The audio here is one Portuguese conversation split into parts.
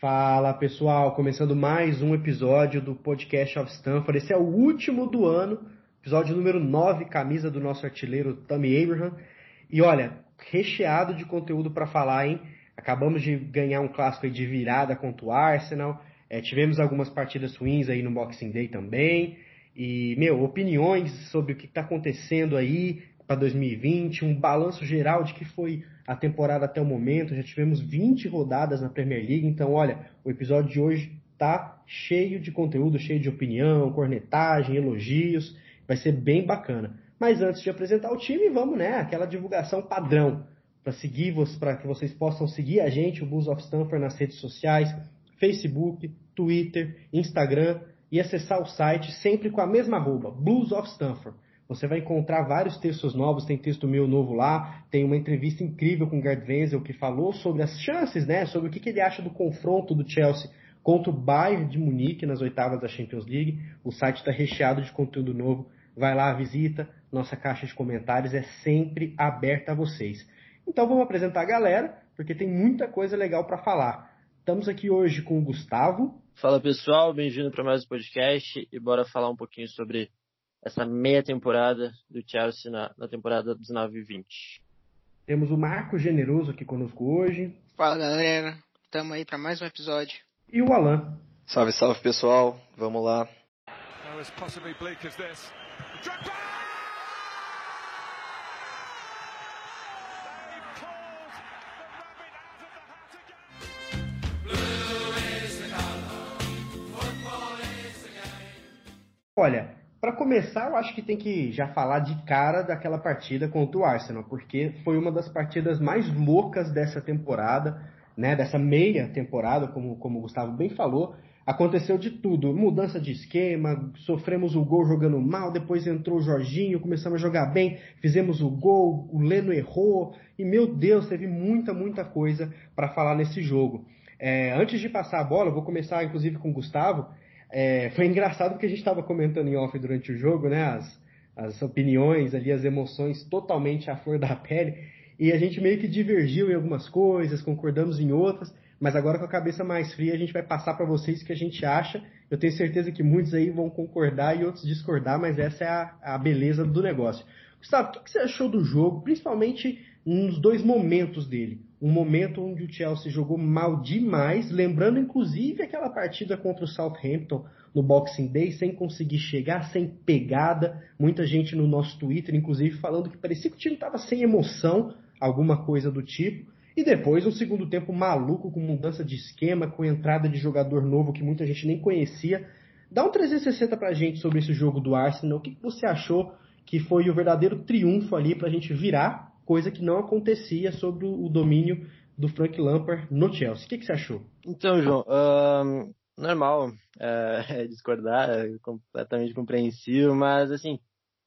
Fala pessoal, começando mais um episódio do podcast of Stanford. Esse é o último do ano, episódio número 9, camisa do nosso artilheiro Tommy Abraham. E olha, recheado de conteúdo para falar, hein? Acabamos de ganhar um clássico de virada contra o Arsenal. É, tivemos algumas partidas ruins aí no Boxing Day também. E, meu, opiniões sobre o que está acontecendo aí para 2020, um balanço geral de que foi a temporada até o momento. Já tivemos 20 rodadas na Premier League, então, olha, o episódio de hoje tá cheio de conteúdo, cheio de opinião, cornetagem, elogios. Vai ser bem bacana. Mas antes de apresentar o time, vamos, né? Aquela divulgação padrão para seguir, para que vocês possam seguir a gente, o Bulls of Stanford, nas redes sociais, Facebook, Twitter, Instagram e acessar o site sempre com a mesma arroba, Blues of Stanford. Você vai encontrar vários textos novos, tem texto meu novo lá, tem uma entrevista incrível com o Gerd Wenzel que falou sobre as chances, né, sobre o que, que ele acha do confronto do Chelsea contra o Bayern de Munique nas oitavas da Champions League. O site está recheado de conteúdo novo. Vai lá, visita. Nossa caixa de comentários é sempre aberta a vocês. Então vamos apresentar a galera, porque tem muita coisa legal para falar. Estamos aqui hoje com o Gustavo. Fala pessoal, bem-vindo para mais um podcast e bora falar um pouquinho sobre essa meia temporada do Chelsea na, na temporada 19 e 20. Temos o Marco Generoso aqui conosco hoje. Fala galera, estamos aí para mais um episódio. E o Alan. Salve, salve pessoal, vamos lá. Olha, para começar, eu acho que tem que já falar de cara daquela partida contra o Arsenal, porque foi uma das partidas mais loucas dessa temporada, né? Dessa meia temporada, como, como o Gustavo bem falou. Aconteceu de tudo, mudança de esquema, sofremos o gol jogando mal, depois entrou o Jorginho, começamos a jogar bem, fizemos o gol, o Leno errou, e meu Deus, teve muita, muita coisa para falar nesse jogo. É, antes de passar a bola, vou começar inclusive com o Gustavo. É, foi engraçado porque a gente estava comentando em off durante o jogo, né? As, as opiniões ali, as emoções totalmente à flor da pele. E a gente meio que divergiu em algumas coisas, concordamos em outras, mas agora com a cabeça mais fria a gente vai passar para vocês o que a gente acha. Eu tenho certeza que muitos aí vão concordar e outros discordar, mas essa é a, a beleza do negócio. Gustavo, o que, que você achou do jogo, principalmente nos dois momentos dele? Um momento onde o Chelsea jogou mal demais, lembrando inclusive aquela partida contra o Southampton no Boxing Day, sem conseguir chegar, sem pegada. Muita gente no nosso Twitter, inclusive, falando que parecia que o time estava sem emoção, alguma coisa do tipo. E depois um segundo tempo maluco, com mudança de esquema, com entrada de jogador novo que muita gente nem conhecia. Dá um 360 pra gente sobre esse jogo do Arsenal. O que você achou que foi o verdadeiro triunfo ali pra gente virar coisa que não acontecia sobre o domínio do Frank Lampard no Chelsea. O que, que você achou? Então, João, normal é, discordar, é completamente compreensível, mas assim,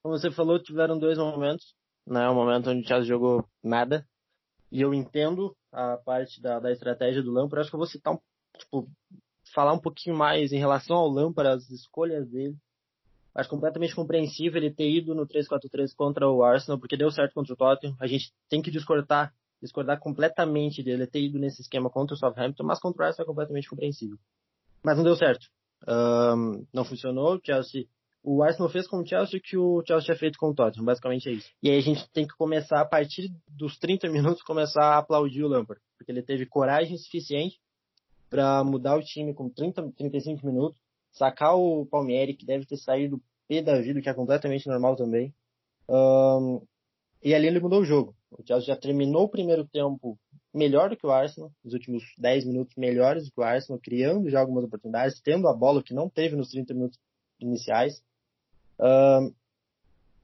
como você falou, tiveram dois momentos, né? Um momento onde o Chelsea jogou nada, e eu entendo a parte da, da estratégia do Lampard, acho que eu vou citar um, tipo, falar um pouquinho mais em relação ao Lampard, as escolhas dele, Acho completamente compreensível ele ter ido no 3-4-3 contra o Arsenal, porque deu certo contra o Tottenham. A gente tem que discordar, discordar completamente dele ter ido nesse esquema contra o Southampton, mas contra o Arsenal é completamente compreensível. Mas não deu certo. Um, não funcionou. O Chelsea, o Arsenal fez com o Chelsea que o Chelsea tinha feito com o Tottenham, basicamente é isso. E aí a gente tem que começar a partir dos 30 minutos começar a aplaudir o Lampard, porque ele teve coragem suficiente para mudar o time com 30, 35 minutos sacar o Palmieri, que deve ter saído pé da vida, que é completamente normal também. Um, e ali ele mudou o jogo. O Chelsea já terminou o primeiro tempo melhor do que o Arsenal, os últimos 10 minutos melhores do que o Arsenal, criando já algumas oportunidades, tendo a bola que não teve nos 30 minutos iniciais. Um,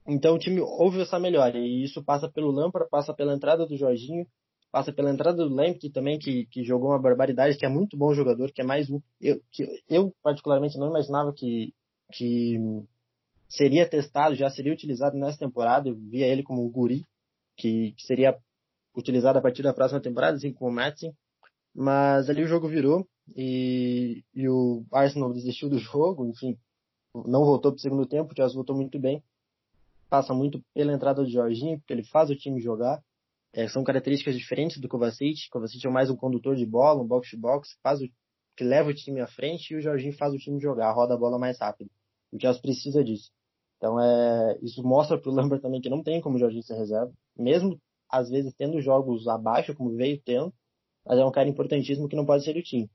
então o time houve essa melhora, e isso passa pelo Lampard, passa pela entrada do Jorginho, passa pela entrada do Lamptey também, que, que jogou uma barbaridade, que é muito bom jogador, que é mais um. Eu, que, eu particularmente não imaginava que, que seria testado, já seria utilizado nessa temporada. Eu via ele como um guri, que, que seria utilizado a partir da próxima temporada, assim como o Madsen. Mas ali o jogo virou e, e o Arsenal desistiu do jogo, enfim, não voltou para o segundo tempo, o Chelsea voltou muito bem. Passa muito pela entrada do Jorginho, porque ele faz o time jogar. É, são características diferentes do Kovacic. Kovacic é mais um condutor de bola, um box-to-box, faz o, que leva o time à frente e o Jorginho faz o time jogar, roda a bola mais rápido. O Chelsea precisa disso. Então é, isso mostra para o Lambert também que não tem como o Jorginho ser reserva, mesmo às vezes tendo jogos abaixo, como veio tendo, mas é um cara importantíssimo que não pode ser do time.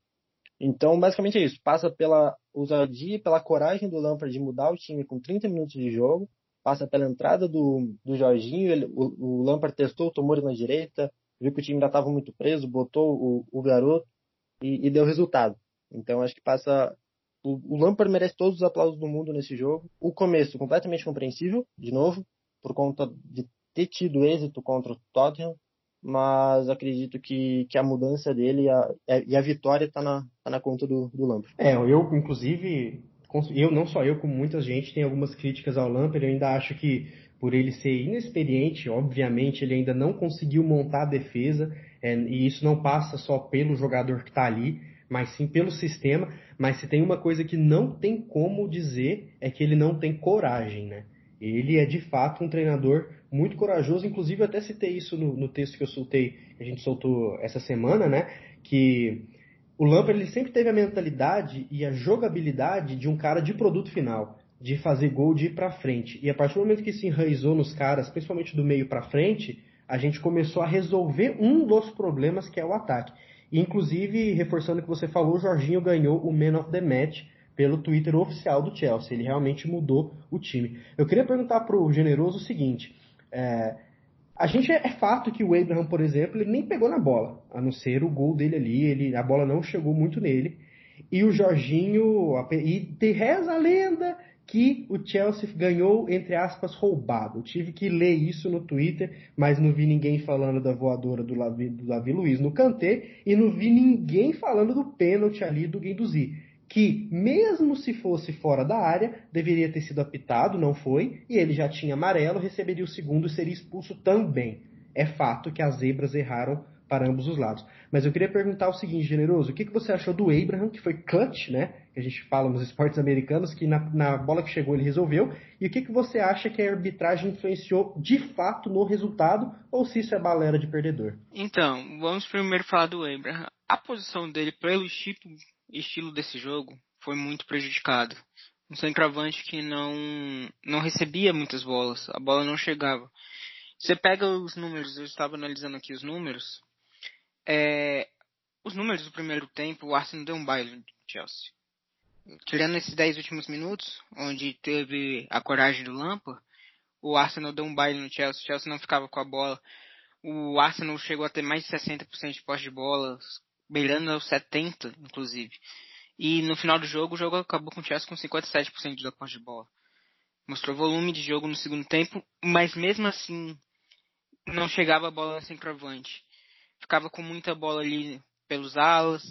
Então, basicamente é isso. Passa pela ousadia, pela coragem do Lampard de mudar o time com 30 minutos de jogo, passa pela entrada do, do Jorginho, ele, o, o Lampard testou o Tomori na direita, viu que o time ainda estava muito preso, botou o, o garoto e, e, deu resultado. Então acho que passa. O, o Lampard merece todos os aplausos do mundo nesse jogo. O começo completamente compreensível, de novo, por conta de ter tido êxito contra o Tottenham, mas acredito que, que a mudança dele e a, e a vitória está na, tá na conta do, do Lampard. É, eu, inclusive, eu, não só eu, como muita gente, tem algumas críticas ao Lampard. Eu ainda acho que, por ele ser inexperiente, obviamente, ele ainda não conseguiu montar a defesa, é, e isso não passa só pelo jogador que está ali, mas sim pelo sistema. Mas se tem uma coisa que não tem como dizer, é que ele não tem coragem, né? Ele é de fato um treinador muito corajoso, inclusive eu até citei isso no, no texto que eu soltei, que a gente soltou essa semana, né? Que o Lampard ele sempre teve a mentalidade e a jogabilidade de um cara de produto final, de fazer gol, de ir para frente. E a partir do momento que se enraizou nos caras, principalmente do meio para frente, a gente começou a resolver um dos problemas que é o ataque. E, inclusive, reforçando o que você falou, o Jorginho ganhou o Man of the Match pelo Twitter oficial do Chelsea. Ele realmente mudou o time. Eu queria perguntar para o Generoso o seguinte: é, a gente é, é, fato que o Abraham, por exemplo, ele nem pegou na bola, a não ser o gol dele ali, ele, a bola não chegou muito nele. E o Jorginho, e te reza a lenda que o Chelsea ganhou, entre aspas, roubado. Eu tive que ler isso no Twitter, mas não vi ninguém falando da voadora do Davi, do Davi Luiz no Kanté e não vi ninguém falando do pênalti ali do Guendouzi que, mesmo se fosse fora da área, deveria ter sido apitado, não foi, e ele já tinha amarelo, receberia o segundo e seria expulso também. É fato que as zebras erraram para ambos os lados. Mas eu queria perguntar o seguinte, Generoso, o que, que você achou do Abraham, que foi clutch, né? Que a gente fala nos esportes americanos, que na, na bola que chegou ele resolveu, e o que, que você acha que a arbitragem influenciou de fato no resultado, ou se isso é balera de perdedor? Então, vamos primeiro falar do Abraham. A posição dele pelo tipo estilo desse jogo foi muito prejudicado. Um centroavante que não, não recebia muitas bolas, a bola não chegava. Você pega os números, eu estava analisando aqui os números. É, os números do primeiro tempo, o Arsenal deu um baile no Chelsea. Tirando esses 10 últimos minutos, onde teve a coragem do Lampa, o Arsenal deu um baile no Chelsea, o Chelsea não ficava com a bola. O Arsenal chegou a ter mais de 60% de posse de bola, beirando aos 70, inclusive. E no final do jogo, o jogo acabou com o Chelsea com 57% de posse de bola. Mostrou volume de jogo no segundo tempo, mas mesmo assim não chegava a bola no centroavante. Ficava com muita bola ali pelos alas.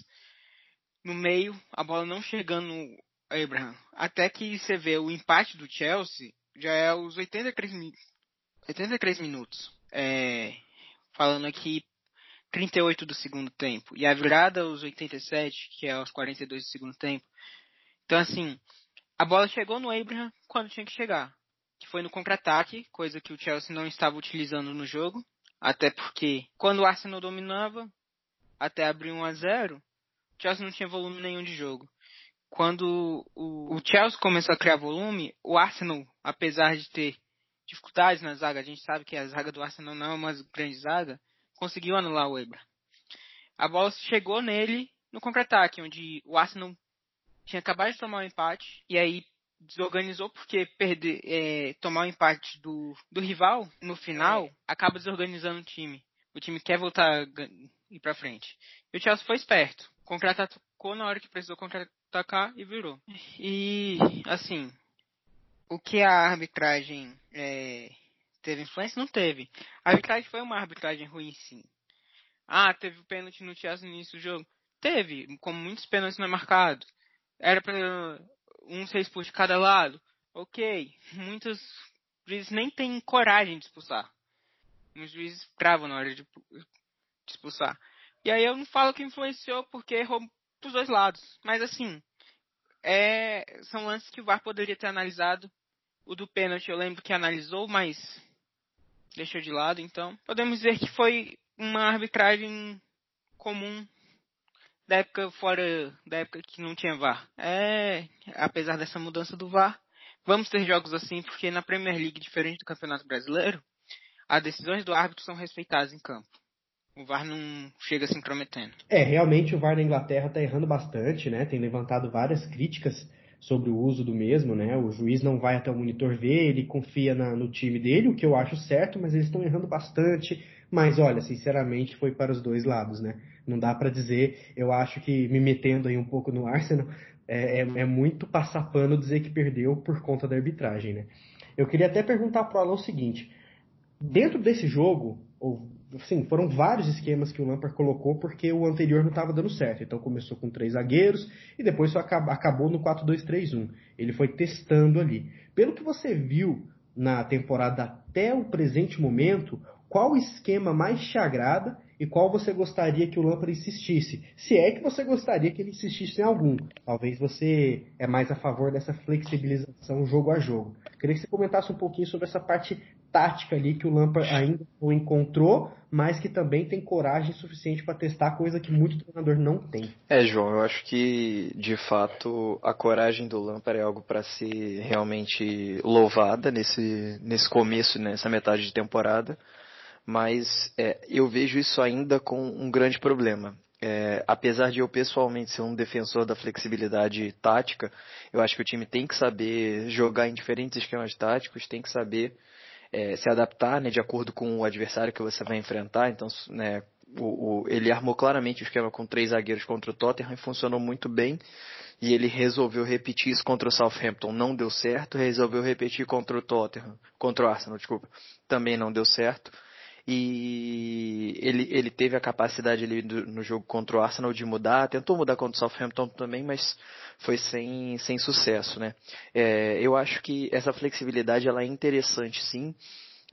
No meio, a bola não chegando no Abraham. Até que você vê o empate do Chelsea, já é aos 83, 83 minutos. É, falando aqui 38 do segundo tempo. E a virada aos 87, que é aos 42 do segundo tempo. Então, assim, a bola chegou no Abraham quando tinha que chegar. Que foi no contra-ataque, coisa que o Chelsea não estava utilizando no jogo. Até porque, quando o Arsenal dominava, até abrir 1 a 0 o Chelsea não tinha volume nenhum de jogo. Quando o, o Chelsea começou a criar volume, o Arsenal, apesar de ter dificuldades na zaga, a gente sabe que a zaga do Arsenal não é uma grande zaga, conseguiu anular o Ebra. A bola chegou nele no contra-ataque, onde o Arsenal tinha acabado de tomar um empate e aí desorganizou porque perder, é, tomar o um empate do, do rival no final é. acaba desorganizando o time. O time quer voltar ir para frente. E o Chelsea foi esperto, contra-atacou na hora que precisou contra-atacar e virou. E assim, o que a arbitragem é, Teve influência? Não teve. A arbitragem foi uma arbitragem ruim, sim. Ah, teve o pênalti no Chelsea no início do jogo. Teve, como muitos pênaltis não é marcado. Era para um ser expulso de cada lado. Ok. Muitos juízes nem têm coragem de expulsar. Muitos juízes travam na hora de, expulsar. E aí eu não falo que influenciou porque errou pros dois lados. Mas assim, é, são lances que o VAR poderia ter analisado. O do pênalti eu lembro que analisou, mas deixou de lado, então podemos dizer que foi uma arbitragem comum da época fora da época que não tinha VAR. É, apesar dessa mudança do VAR, vamos ter jogos assim porque na Premier League, diferente do Campeonato Brasileiro, as decisões do árbitro são respeitadas em campo. O VAR não chega se intrometendo. É, realmente o VAR na Inglaterra está errando bastante, né? Tem levantado várias críticas sobre o uso do mesmo, né? O juiz não vai até o monitor ver, ele confia na, no time dele, o que eu acho certo, mas eles estão errando bastante. Mas olha, sinceramente, foi para os dois lados, né? Não dá para dizer, eu acho que me metendo aí um pouco no Arsenal, é, é, é, muito passar pano dizer que perdeu por conta da arbitragem, né? Eu queria até perguntar para o Alan o seguinte: dentro desse jogo, ou, assim, foram vários esquemas que o Lampard colocou porque o anterior não estava dando certo. Então começou com três zagueiros e depois só acabou no 4-2-3-1. Ele foi testando ali. Pelo que você viu na temporada até o presente momento, qual esquema mais te agrada e qual você gostaria que o Lampard insistisse? Se é que você gostaria que ele insistisse em algum. Talvez você é mais a favor dessa flexibilização jogo a jogo. Queria que você comentasse um pouquinho sobre essa parte tática ali que o Lampard ainda não encontrou, mas que também tem coragem suficiente para testar, coisa que muito treinador não tem. É, João, eu acho que de fato a coragem do Lampard é algo para ser realmente louvada nesse, nesse começo, nessa metade de temporada, mas é, eu vejo isso ainda com um grande problema. É, apesar de eu pessoalmente ser um defensor da flexibilidade tática, eu acho que o time tem que saber jogar em diferentes esquemas táticos, tem que saber é, se adaptar né, de acordo com o adversário que você vai enfrentar. Então, né, o, o, ele armou claramente o esquema com três zagueiros contra o Tottenham e funcionou muito bem. E ele resolveu repetir isso contra o Southampton, não deu certo. Resolveu repetir contra o Tottenham, contra o Arsenal, desculpa, também não deu certo e ele, ele teve a capacidade ali do, no jogo contra o Arsenal de mudar, tentou mudar contra o Southampton também, mas foi sem, sem sucesso, né? É, eu acho que essa flexibilidade ela é interessante sim,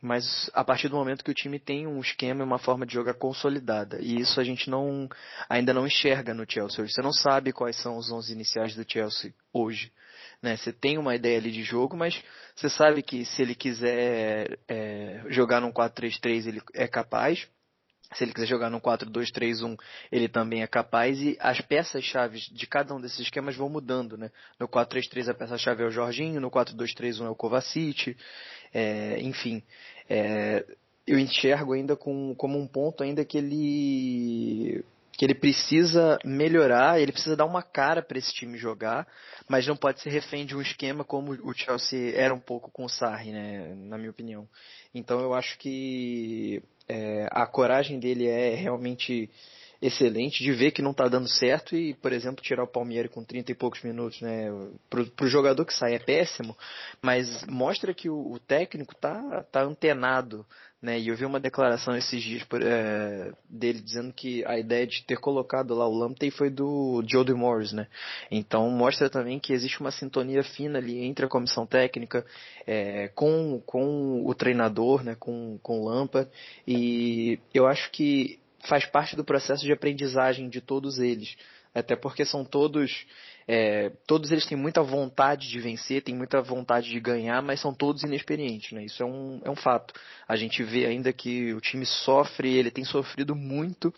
mas a partir do momento que o time tem um esquema e uma forma de jogar consolidada, e isso a gente não ainda não enxerga no Chelsea. Você não sabe quais são os 11 iniciais do Chelsea hoje. Né? Você tem uma ideia ali de jogo, mas você sabe que se ele quiser é, jogar num 4-3-3 ele é capaz. Se ele quiser jogar no 4-2-3-1, ele também é capaz e as peças-chave de cada um desses esquemas vão mudando, né? No 4-3-3 a peça-chave é o Jorginho, no 4-2-3-1 é o Kovacic, é, enfim. É, eu enxergo ainda com, como um ponto ainda que ele que ele precisa melhorar, ele precisa dar uma cara para esse time jogar, mas não pode ser refém de um esquema como o Chelsea era um pouco com o Sarri, né, na minha opinião. Então eu acho que é, a coragem dele é realmente excelente de ver que não está dando certo e, por exemplo, tirar o Palmeiras com 30 e poucos minutos, né? Para o jogador que sai é péssimo, mas mostra que o, o técnico tá, tá antenado, né? E eu vi uma declaração esses dias por, é, dele dizendo que a ideia de ter colocado lá o Lamptey foi do Jody Morris, né? Então mostra também que existe uma sintonia fina ali entre a comissão técnica é, com, com o treinador, né? Com, com o Lampard e eu acho que faz parte do processo de aprendizagem de todos eles. Até porque são todos. É, todos eles têm muita vontade de vencer, têm muita vontade de ganhar, mas são todos inexperientes, né? Isso é um, é um fato. A gente vê ainda que o time sofre, ele tem sofrido muito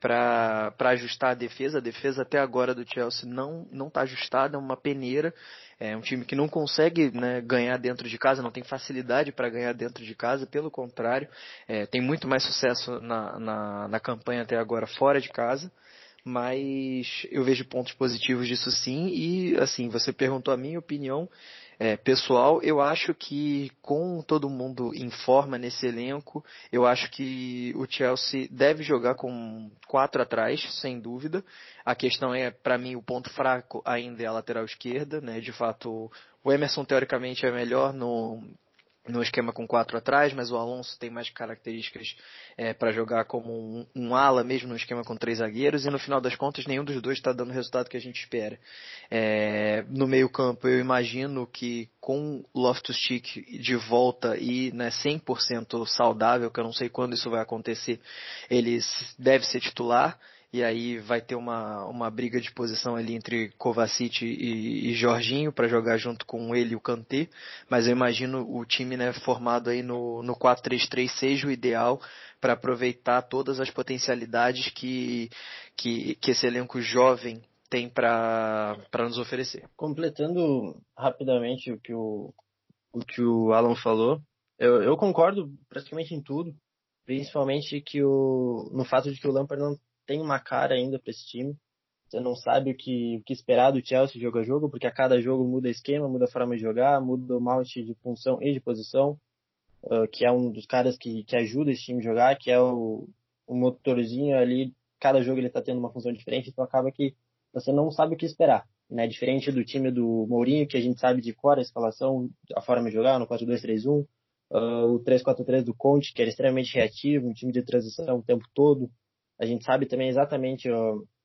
para ajustar a defesa. A defesa até agora do Chelsea não não está ajustada, é uma peneira. É um time que não consegue né, ganhar dentro de casa, não tem facilidade para ganhar dentro de casa, pelo contrário, é, tem muito mais sucesso na, na, na campanha até agora fora de casa mas eu vejo pontos positivos disso sim e assim você perguntou a minha opinião é, pessoal, eu acho que com todo mundo em forma nesse elenco, eu acho que o Chelsea deve jogar com quatro atrás, sem dúvida. A questão é, para mim, o ponto fraco ainda é a lateral esquerda, né? De fato, o Emerson teoricamente é melhor no no esquema com quatro atrás, mas o Alonso tem mais características é, para jogar como um, um, ala mesmo no esquema com três zagueiros e no final das contas nenhum dos dois está dando o resultado que a gente espera. É, no meio campo eu imagino que com Loftus-Cheek de volta e né, 100% saudável, que eu não sei quando isso vai acontecer, ele deve ser titular. E aí vai ter uma, uma briga de posição ali entre Kovacic e, e Jorginho para jogar junto com ele o Kanté, mas eu imagino o time né, formado aí no, no 4-3-3 seja o ideal para aproveitar todas as potencialidades que, que, que esse elenco jovem tem para nos oferecer. Completando rapidamente o que o, o, que o Alan falou, eu, eu concordo praticamente em tudo, principalmente que o, no fato de que o Lampard não tem uma cara ainda para esse time. Você não sabe o que, o que esperar do Chelsea jogo a jogo, porque a cada jogo muda esquema, muda a forma de jogar, muda o malte de função e de posição, uh, que é um dos caras que, que ajuda esse time a jogar, que é o, o motorzinho ali. Cada jogo ele está tendo uma função diferente, então acaba que você não sabe o que esperar. Né? Diferente do time do Mourinho, que a gente sabe de cor a escalação, a forma de jogar, no 4-2-3-1, uh, o 3-4-3 do Conte, que era extremamente reativo, um time de transição o tempo todo. A gente sabe também exatamente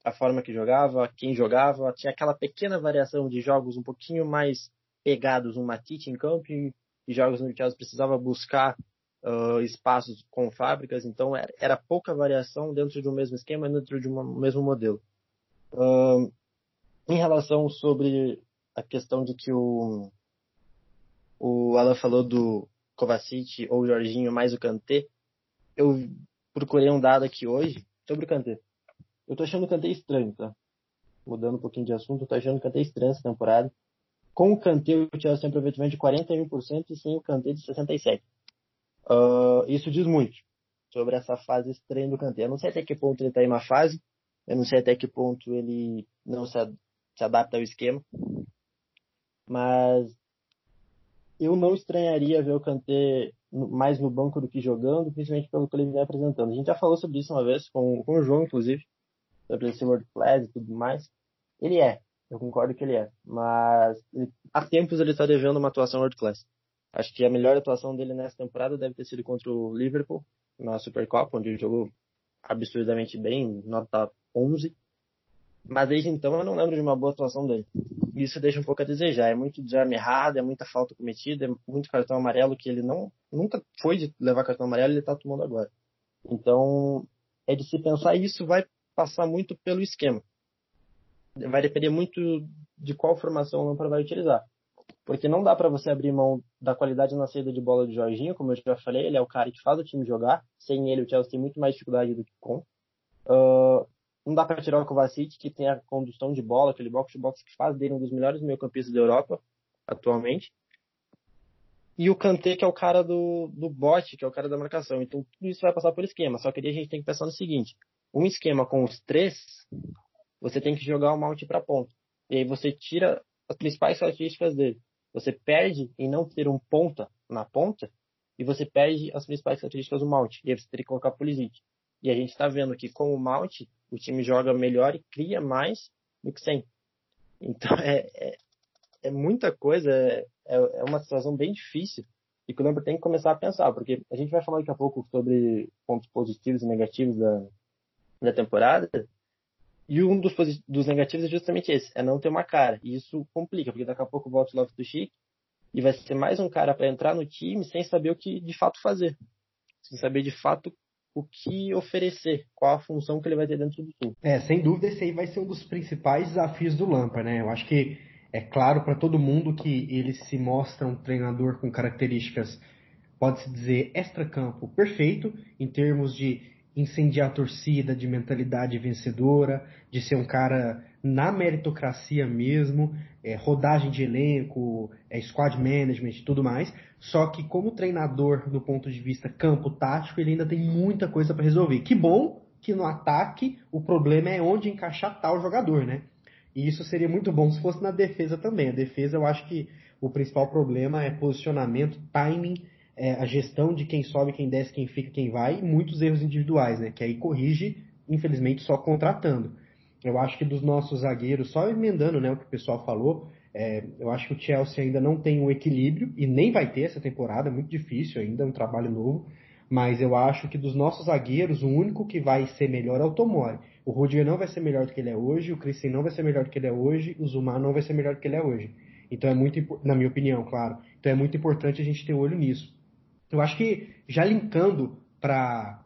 a forma que jogava, quem jogava. Tinha aquela pequena variação de jogos um pouquinho mais pegados, um Matite em campo e, e jogos no Chelsea precisava buscar uh, espaços com fábricas. Então era, era, pouca variação dentro de um mesmo esquema, dentro de um mesmo modelo. Uh, em relação sobre a questão de que o, o Alan falou do Kovacic ou Jorginho mais o Kanté, eu procurei um dado aqui hoje sobre o Kanté. Eu tô achando o Kanté estranho, tá? Mudando um pouquinho de assunto, eu tô achando o Kanté estranho essa temporada. Com o Kanté, o Chelsea tem aproveitamento de 41% e sem o Kanté de 67%. Uh, isso diz muito sobre essa fase estranha do Kanté. Eu não sei até que ponto ele tá em uma fase, eu não sei até que ponto ele não se, se adapta ao esquema, mas eu não estranharia ver o Kanté mais no banco do que jogando, principalmente pelo que ele vem apresentando. A gente já falou sobre isso uma vez, com, com o João, inclusive, sobre esse world class e tudo mais. Ele é, eu concordo que ele é, mas ele, há tempos ele está devendo uma atuação world class. Acho que a melhor atuação dele nessa temporada deve ter sido contra o Liverpool, na Supercopa, onde ele jogou absurdamente bem, nota 11. Mas desde então eu não lembro de uma boa atuação dele. Isso deixa um pouco a desejar. É muito desarme errado, é muita falta cometida, é muito cartão amarelo que ele não nunca foi de levar cartão amarelo ele está tomando agora. Então é de se pensar isso vai passar muito pelo esquema. Vai depender muito de qual formação o Lampard vai utilizar. Porque não dá para você abrir mão da qualidade na saída de bola de Jorginho, como eu já falei, ele é o cara que faz o time jogar. Sem ele, o Chelsea tem muito mais dificuldade do que com. Uh, não dá para tirar o Kovacic, que tem a condução de bola, aquele box-to-box que faz dele um dos melhores meio-campistas da Europa, atualmente. E o Kanté, que é o cara do, do bote, que é o cara da marcação. Então, tudo isso vai passar por esquema. Só que a gente tem que pensar no seguinte. Um esquema com os três, você tem que jogar o Mount para ponta. E aí você tira as principais características dele. Você perde em não ter um ponta na ponta, e você perde as principais características do Mount. E aí você teria que colocar Pulisic. E a gente está vendo que com o Mount, o time joga melhor e cria mais do que sem. Então é, é, é muita coisa, é, é uma situação bem difícil e que o Lampard tem que começar a pensar, porque a gente vai falar daqui a pouco sobre pontos positivos e negativos da, da temporada, e um dos, dos negativos é justamente esse, é não ter uma cara, e isso complica, porque daqui a pouco volta o Love do Chic, e vai ser mais um cara para entrar no time sem saber o que de fato fazer, sem saber de fato o que oferecer, qual a função que ele vai ter dentro do time. É, sem dúvida esse aí vai ser um dos principais desafios do Lampard, né? Eu acho que é claro para todo mundo que ele se mostra um treinador com características, pode-se dizer, extra-campo perfeito, em termos de incendiar a torcida, de mentalidade vencedora, de ser um cara na meritocracia mesmo, é, rodagem de elenco, é, squad management e tudo mais. Só que como treinador, do ponto de vista campo tático, ele ainda tem muita coisa para resolver. Que bom que no ataque o problema é onde encaixar tal jogador, né? E isso seria muito bom se fosse na defesa também. A defesa eu acho que o principal problema é posicionamento, timing, é, a gestão de quem sobe, quem desce, quem fica, quem vai, e muitos erros individuais, né? Que aí corrige, infelizmente, só contratando. Eu acho que dos nossos zagueiros, só emendando né, o que o pessoal falou, é, eu acho que o Chelsea ainda não tem um equilíbrio, e nem vai ter essa temporada, é muito difícil ainda, é um trabalho novo. Mas eu acho que dos nossos zagueiros, o único que vai ser melhor é o Tomori. O Rudiger não vai ser melhor do que ele é hoje, o Christian não vai ser melhor do que ele é hoje, o Zuma não vai ser melhor do que ele é hoje. Então é muito, na minha opinião, claro. Então é muito importante a gente ter olho nisso. Eu acho que já linkando para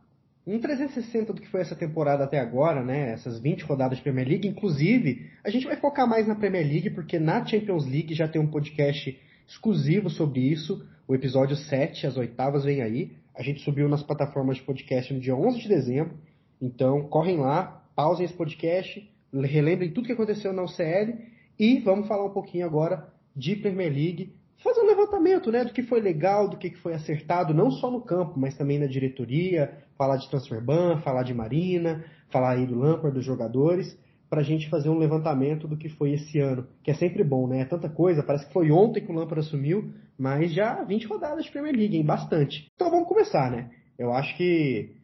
um 360 do que foi essa temporada até agora, né? Essas 20 rodadas de Premier League. Inclusive, a gente vai focar mais na Premier League, porque na Champions League já tem um podcast exclusivo sobre isso. O episódio 7, as oitavas, vem aí. A gente subiu nas plataformas de podcast no dia 11 de dezembro. Então, correm lá, pausem esse podcast, relembrem tudo que aconteceu na UCL e vamos falar um pouquinho agora de Premier League. Fazer um levantamento né, do que foi legal, do que foi acertado, não só no campo, mas também na diretoria, falar de transfer ban, falar de Marina, falar aí do Lampard, dos jogadores, para a gente fazer um levantamento do que foi esse ano, que é sempre bom, né? É tanta coisa, parece que foi ontem que o Lampard assumiu, mas já 20 rodadas de Premier League, hein? Bastante. Então vamos começar, né? Eu acho que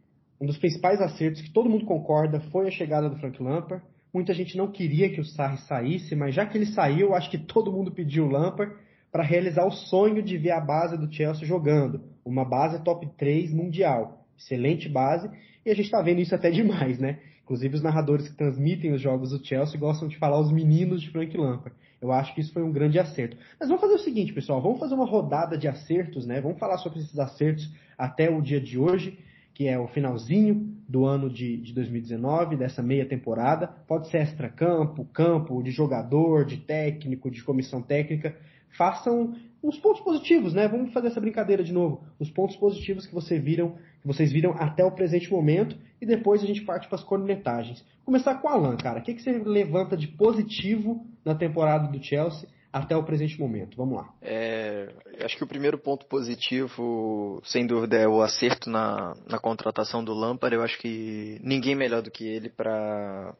um dos principais acertos que todo mundo concorda foi a chegada do Frank Lampard. Muita gente não queria que o Sarri saísse, mas já que ele saiu, acho que todo mundo pediu o Lampard para realizar o sonho de ver a base do Chelsea jogando. Uma base top 3 mundial. Excelente base. E a gente está vendo isso até demais, né? Inclusive os narradores que transmitem os jogos do Chelsea gostam de falar os meninos de Frank Lampard. Eu acho que isso foi um grande acerto. Mas vamos fazer o seguinte, pessoal, vamos fazer uma rodada de acertos, né? Vamos falar sobre esses acertos até o dia de hoje, que é o finalzinho do ano de, de 2019, dessa meia temporada. Pode ser extra-campo, campo, de jogador, de técnico, de comissão técnica. Façam uns pontos positivos, né? Vamos fazer essa brincadeira de novo. Os pontos positivos que você viram, que vocês viram até o presente momento e depois a gente parte para as cornetagens. Começar com o Alan, cara. O que, que você levanta de positivo na temporada do Chelsea até o presente momento? Vamos lá. É, acho que o primeiro ponto positivo, sem dúvida, é o acerto na, na contratação do Lampard. Eu acho que ninguém melhor do que ele para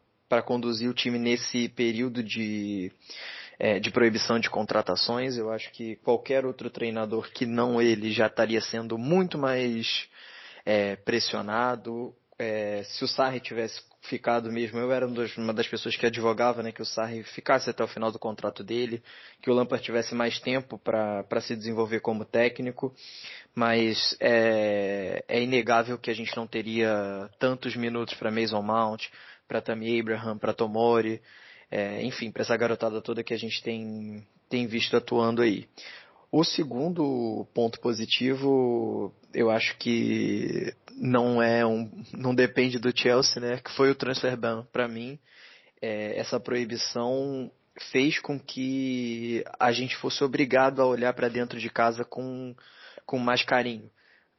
conduzir o time nesse período de é, de proibição de contratações. Eu acho que qualquer outro treinador que não ele já estaria sendo muito mais é, pressionado. É, se o Sarri tivesse ficado mesmo, eu era uma das pessoas que advogava né, que o Sarri ficasse até o final do contrato dele, que o Lampard tivesse mais tempo para se desenvolver como técnico, mas é, é inegável que a gente não teria tantos minutos para Mason Mount, para Tammy Abraham, para Tomori, é, enfim, para essa garotada toda que a gente tem, tem visto atuando aí. O segundo ponto positivo, eu acho que não é um, não depende do Chelsea, né? Que foi o transfer ban para mim. É, essa proibição fez com que a gente fosse obrigado a olhar para dentro de casa com, com mais carinho.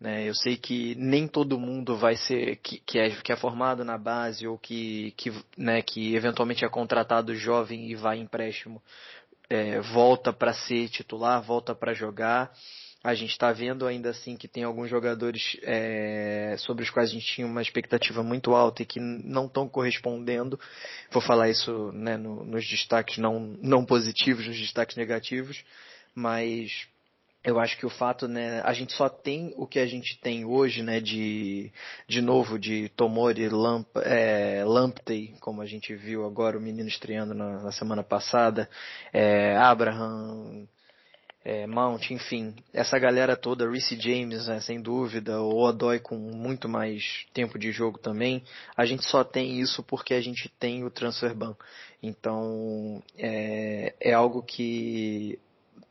Né? Eu sei que nem todo mundo vai ser que, que, é, que é formado na base ou que, que, né, que eventualmente é contratado jovem e vai empréstimo é, volta para ser titular, volta para jogar. A gente está vendo ainda assim que tem alguns jogadores é, sobre os quais a gente tinha uma expectativa muito alta e que não estão correspondendo. Vou falar isso né, no, nos destaques não, não positivos, nos destaques negativos, mas eu acho que o fato, né, a gente só tem o que a gente tem hoje, né, de, de novo, de Tomori, Lamp, é, Lamptey, como a gente viu agora o menino estreando na, na semana passada, é, Abraham, é, Mount, enfim, essa galera toda, Reece James, né, sem dúvida, o Odoi com muito mais tempo de jogo também, a gente só tem isso porque a gente tem o transfer ban. Então, é, é algo que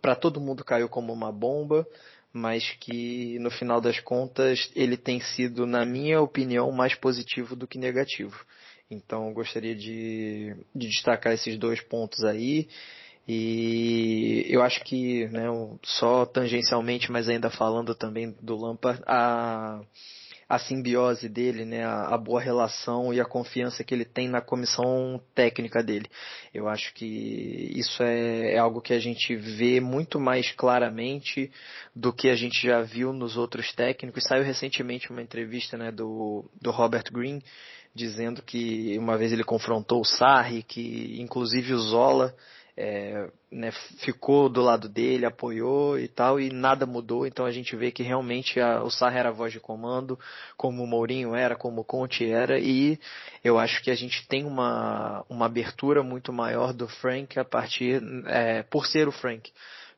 para todo mundo caiu como uma bomba, mas que no final das contas ele tem sido, na minha opinião, mais positivo do que negativo. Então gostaria de, de destacar esses dois pontos aí. E eu acho que, né, só tangencialmente, mas ainda falando também do Lampard, a, a simbiose dele, né, a, a, boa relação e a confiança que ele tem na comissão técnica dele. Eu acho que isso é, é, algo que a gente vê muito mais claramente do que a gente já viu nos outros técnicos. Saiu recentemente uma entrevista né, do, do Robert Green dizendo que uma vez ele confrontou o Sarri, que inclusive o Zola é, né, ficou do lado dele, apoiou e tal, e nada mudou. Então a gente vê que realmente a, o Sarra era a voz de comando, como o Mourinho era, como o Conte era, e eu acho que a gente tem uma, uma abertura muito maior do Frank a partir, é, por ser o Frank.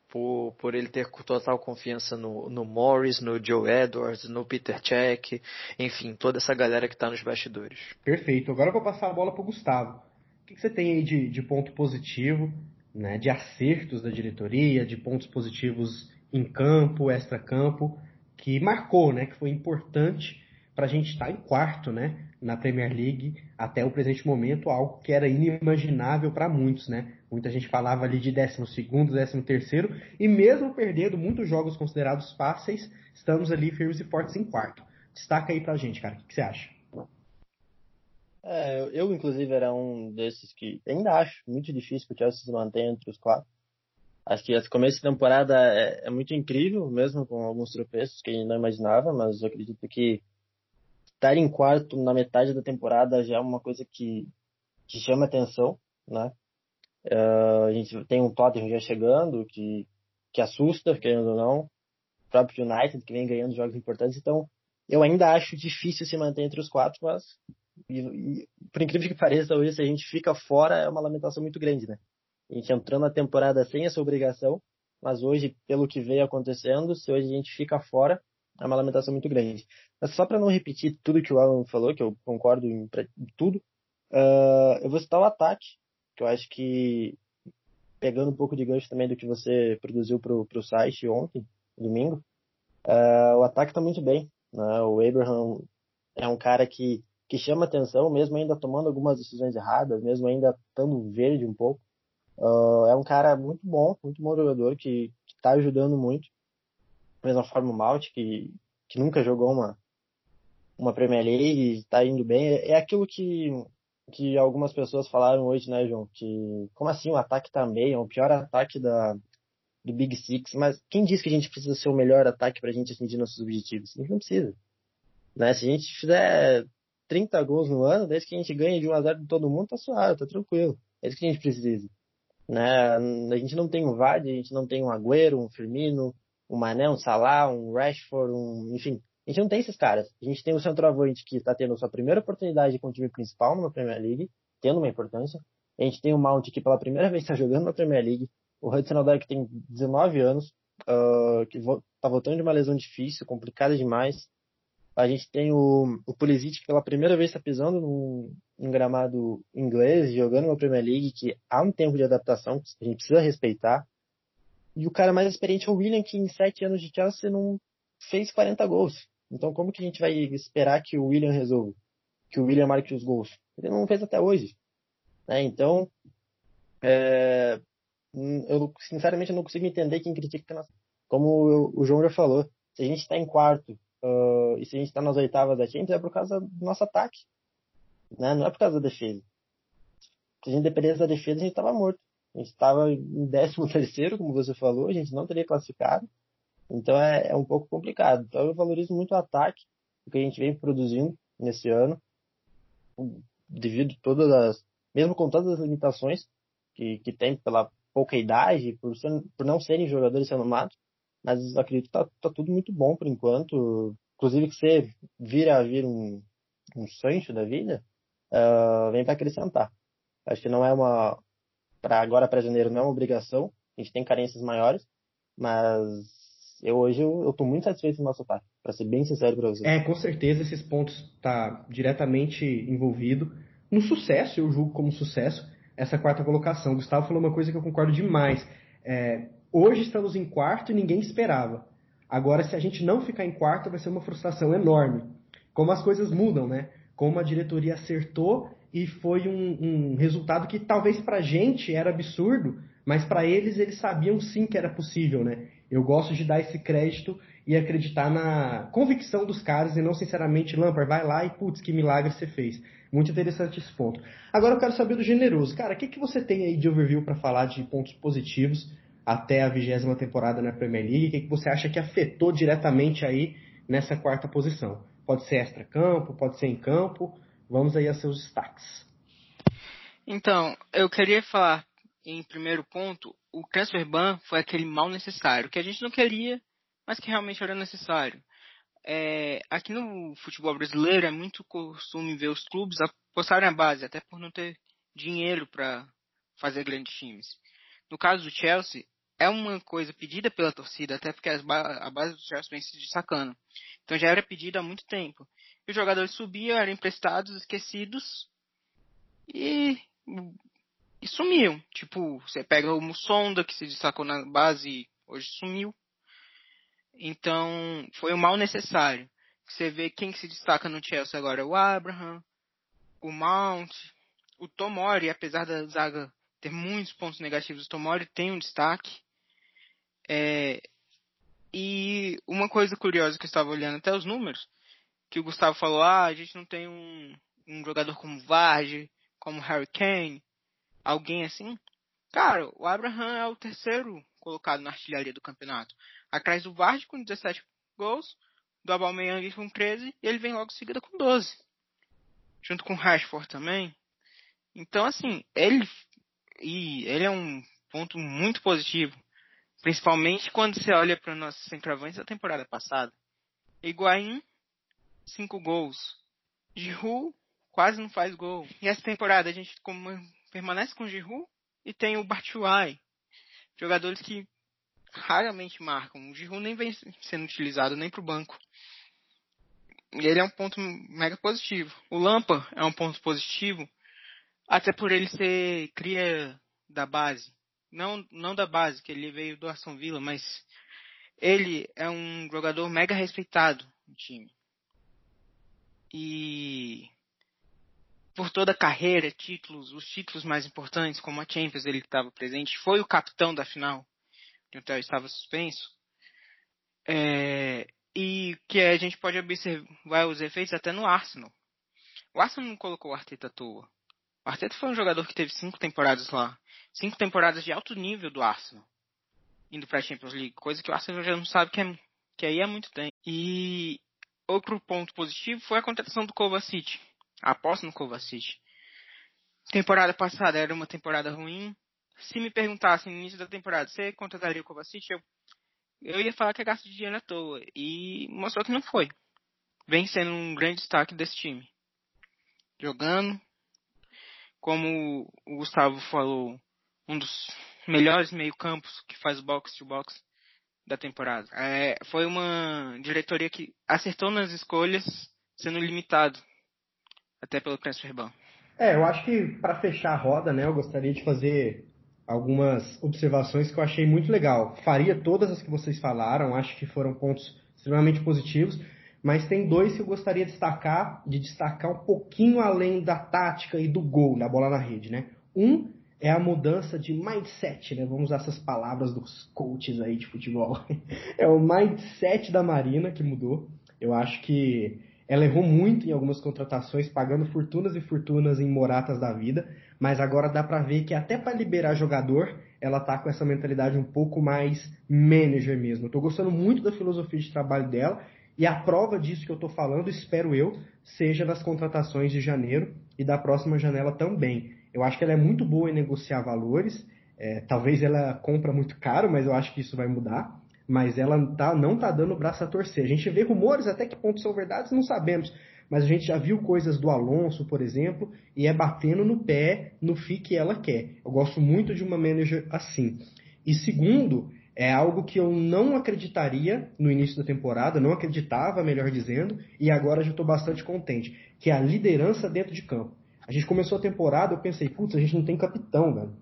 Por, por ele ter total confiança no, no Morris, no Joe Edwards, no Peter Cech, enfim, toda essa galera que está nos bastidores. Perfeito. Agora eu vou passar a bola para o Gustavo. O que você tem aí de, de ponto positivo, né, de acertos da diretoria, de pontos positivos em campo, extra-campo, que marcou, né, que foi importante para a gente estar tá em quarto, né, na Premier League até o presente momento, algo que era inimaginável para muitos, né? Muita gente falava ali de 12 segundo, 13 terceiro, e mesmo perdendo muitos jogos considerados fáceis, estamos ali firmes e fortes em quarto. Destaca aí pra gente, cara, o que, que você acha? É, eu, inclusive, era um desses que ainda acho muito difícil que o Chelsea se mantenha entre os quatro. Acho que esse começo de temporada é, é, muito incrível, mesmo com alguns tropeços que a gente não imaginava, mas eu acredito que estar em quarto na metade da temporada já é uma coisa que, que chama atenção, né? Uh, a gente tem um Tottenham já chegando, que, que assusta, querendo ou não. O próprio United, que vem ganhando jogos importantes. Então, eu ainda acho difícil se manter entre os quatro, mas e, e, por incrível que pareça, hoje se a gente fica fora é uma lamentação muito grande, né? A gente entrando na temporada sem essa obrigação, mas hoje, pelo que veio acontecendo, se hoje a gente fica fora, é uma lamentação muito grande. Mas só para não repetir tudo que o Alan falou, que eu concordo em, em tudo, uh, eu vou citar o ataque, que eu acho que, pegando um pouco de gancho também do que você produziu para o site ontem, domingo, uh, o ataque está muito bem. Né? O Abraham é um cara que, que chama atenção, mesmo ainda tomando algumas decisões erradas, mesmo ainda estando verde um pouco. Uh, é um cara muito bom, muito bom jogador, que está ajudando muito. Da mesma forma o Malt, que, que nunca jogou uma, uma Premier League, está indo bem. É, é aquilo que, que algumas pessoas falaram hoje, né, João? Que como assim o ataque tá meio, é o pior ataque da, do Big Six, mas quem diz que a gente precisa ser o melhor ataque pra gente atingir nossos objetivos? A gente não precisa. Né? Se a gente fizer 30 gols no ano, desde que a gente ganhe de 1 a 0 de todo mundo, tá suave, tá tranquilo. É isso que a gente precisa. Né? A gente não tem um Vardy, a gente não tem um Agüero, um Firmino, um Mané, um Salah, um Rashford, um, enfim. A gente não tem esses caras. A gente tem o centroavante que está tendo sua primeira oportunidade com o time principal na Premier League, tendo uma importância. A gente tem o Mount que pela primeira vez está jogando na Premier League, o Hudson Odoi que tem 19 anos, uh, que tá voltando de uma lesão difícil, complicada demais. A gente tem o, o Pulisic que pela primeira vez está pisando num, num, gramado inglês, jogando uma Premier League, que há um tempo de adaptação que a gente precisa respeitar. E o cara mais experiente é o William, que em 7 anos de Chelsea não fez 40 gols. Então como que a gente vai esperar que o William resolva? Que o William marque os gols? Ele não fez até hoje. Né? Então, é, eu sinceramente não consigo entender quem critica como o João já falou se a gente está em quarto uh, e se a gente está nas oitavas da Champions é por causa do nosso ataque né? não é por causa da defesa. Se a gente dependesse da defesa a gente estava morto. A gente estava em décimo terceiro como você falou a gente não teria classificado. Então é, é um pouco complicado. Então eu valorizo muito o ataque o que a gente vem produzindo nesse ano. Devido a todas as mesmo com todas as limitações que, que tem pela pouca idade, por, por não serem jogadores renomados, mas acredito que tá, tá, tudo muito bom por enquanto. Inclusive que você vira a vir um, um Sancho da vida, uh, vem para acrescentar. Acho que não é uma, para agora para janeiro não é uma obrigação, a gente tem carências maiores, mas eu hoje eu, eu muito satisfeito com o nosso ataque, para ser bem sincero para você. É, com certeza esses pontos tá diretamente envolvido no sucesso, eu julgo como sucesso essa quarta colocação. O Gustavo falou uma coisa que eu concordo demais. É, hoje estamos em quarto e ninguém esperava. Agora, se a gente não ficar em quarto, vai ser uma frustração enorme. Como as coisas mudam, né? Como a diretoria acertou e foi um, um resultado que talvez para a gente era absurdo, mas para eles, eles sabiam sim que era possível, né? Eu gosto de dar esse crédito e acreditar na convicção dos caras e não sinceramente, Lampard, vai lá e putz, que milagre você fez. Muito interessante esse ponto. Agora eu quero saber do generoso. Cara, o que, que você tem aí de overview para falar de pontos positivos até a vigésima temporada na Premier League? O que, que você acha que afetou diretamente aí nessa quarta posição? Pode ser extra-campo, pode ser em campo. Vamos aí a seus destaques. Então, eu queria falar em primeiro ponto, o transfer ban foi aquele mal necessário, que a gente não queria, mas que realmente era necessário é, aqui no futebol brasileiro é muito costume ver os clubes apostarem a base, até por não ter dinheiro para fazer grandes times. No caso do Chelsea, é uma coisa pedida pela torcida, até porque a base do Chelsea vem se destacando. Então já era pedida há muito tempo. E os jogadores subiam, eram emprestados, esquecidos e, e sumiam. Tipo, você pega o Mussonda, que se destacou na base hoje sumiu. Então, foi um mal necessário. Você vê quem que se destaca no Chelsea agora, o Abraham, o Mount, o Tomori, apesar da zaga ter muitos pontos negativos, o Tomori tem um destaque. É, e uma coisa curiosa que eu estava olhando até os números, que o Gustavo falou, ah, a gente não tem um, um jogador como Varge, como Harry Kane, alguém assim. Cara, o Abraham é o terceiro colocado na artilharia do campeonato. Atrás do Vardy com 17 gols, do Aubameyang com 13 e ele vem logo em seguida com 12. Junto com o Rashford também. Então assim, ele e ele é um ponto muito positivo, principalmente quando você olha para os nossos centroavantes da temporada passada. Higuaín, 5 gols. Giroud quase não faz gol. E essa temporada a gente permanece com o Giroud e tem o Batshuayi. Jogadores que raramente marcam. O Giroud nem vem sendo utilizado nem para o banco. E ele é um ponto mega positivo. O Lampa é um ponto positivo, até por ele ser cria da base. Não, não da base, que ele veio do Aston Villa, mas ele é um jogador mega respeitado no time. E por toda a carreira, títulos, os títulos mais importantes, como a Champions, ele estava presente, foi o capitão da final, que o estava suspenso. É, e que a gente pode observar os efeitos até no Arsenal. O Arsenal não colocou o Arteta à toa. O Arteta foi um jogador que teve cinco temporadas lá. Cinco temporadas de alto nível do Arsenal. Indo para a Champions League. Coisa que o Arsenal já não sabe que, é, que aí é muito tempo. E outro ponto positivo foi a contratação do Kovacic aposto no Kovacic. Temporada passada era uma temporada ruim. Se me perguntassem no início da temporada, você contrataria o Kovacic? Eu, eu ia falar que é gasto de dinheiro à toa. E mostrou que não foi. Vem sendo um grande destaque desse time. Jogando. Como o Gustavo falou, um dos melhores meio-campos que faz box to box da temporada. É, foi uma diretoria que acertou nas escolhas, sendo limitado até pelo transfer ban. É, eu acho que para fechar a roda, né, eu gostaria de fazer algumas observações que eu achei muito legal. Faria todas as que vocês falaram, acho que foram pontos extremamente positivos, mas tem dois que eu gostaria de destacar, de destacar um pouquinho além da tática e do gol, da bola na rede, né? Um é a mudança de mindset, né? Vamos usar essas palavras dos coaches aí de futebol. é o mindset da Marina que mudou. Eu acho que ela errou muito em algumas contratações, pagando fortunas e fortunas em moratas da vida, mas agora dá para ver que até para liberar jogador, ela tá com essa mentalidade um pouco mais manager mesmo. Eu tô gostando muito da filosofia de trabalho dela e a prova disso que eu tô falando, espero eu, seja nas contratações de janeiro e da próxima janela também. Eu acho que ela é muito boa em negociar valores. É, talvez ela compra muito caro, mas eu acho que isso vai mudar mas ela tá, não está dando o braço a torcer. A gente vê rumores, até que ponto são verdades, não sabemos. Mas a gente já viu coisas do Alonso, por exemplo, e é batendo no pé no FI que ela quer. Eu gosto muito de uma manager assim. E segundo, é algo que eu não acreditaria no início da temporada, não acreditava, melhor dizendo, e agora já estou bastante contente, que é a liderança dentro de campo. A gente começou a temporada, eu pensei, putz, a gente não tem capitão, velho.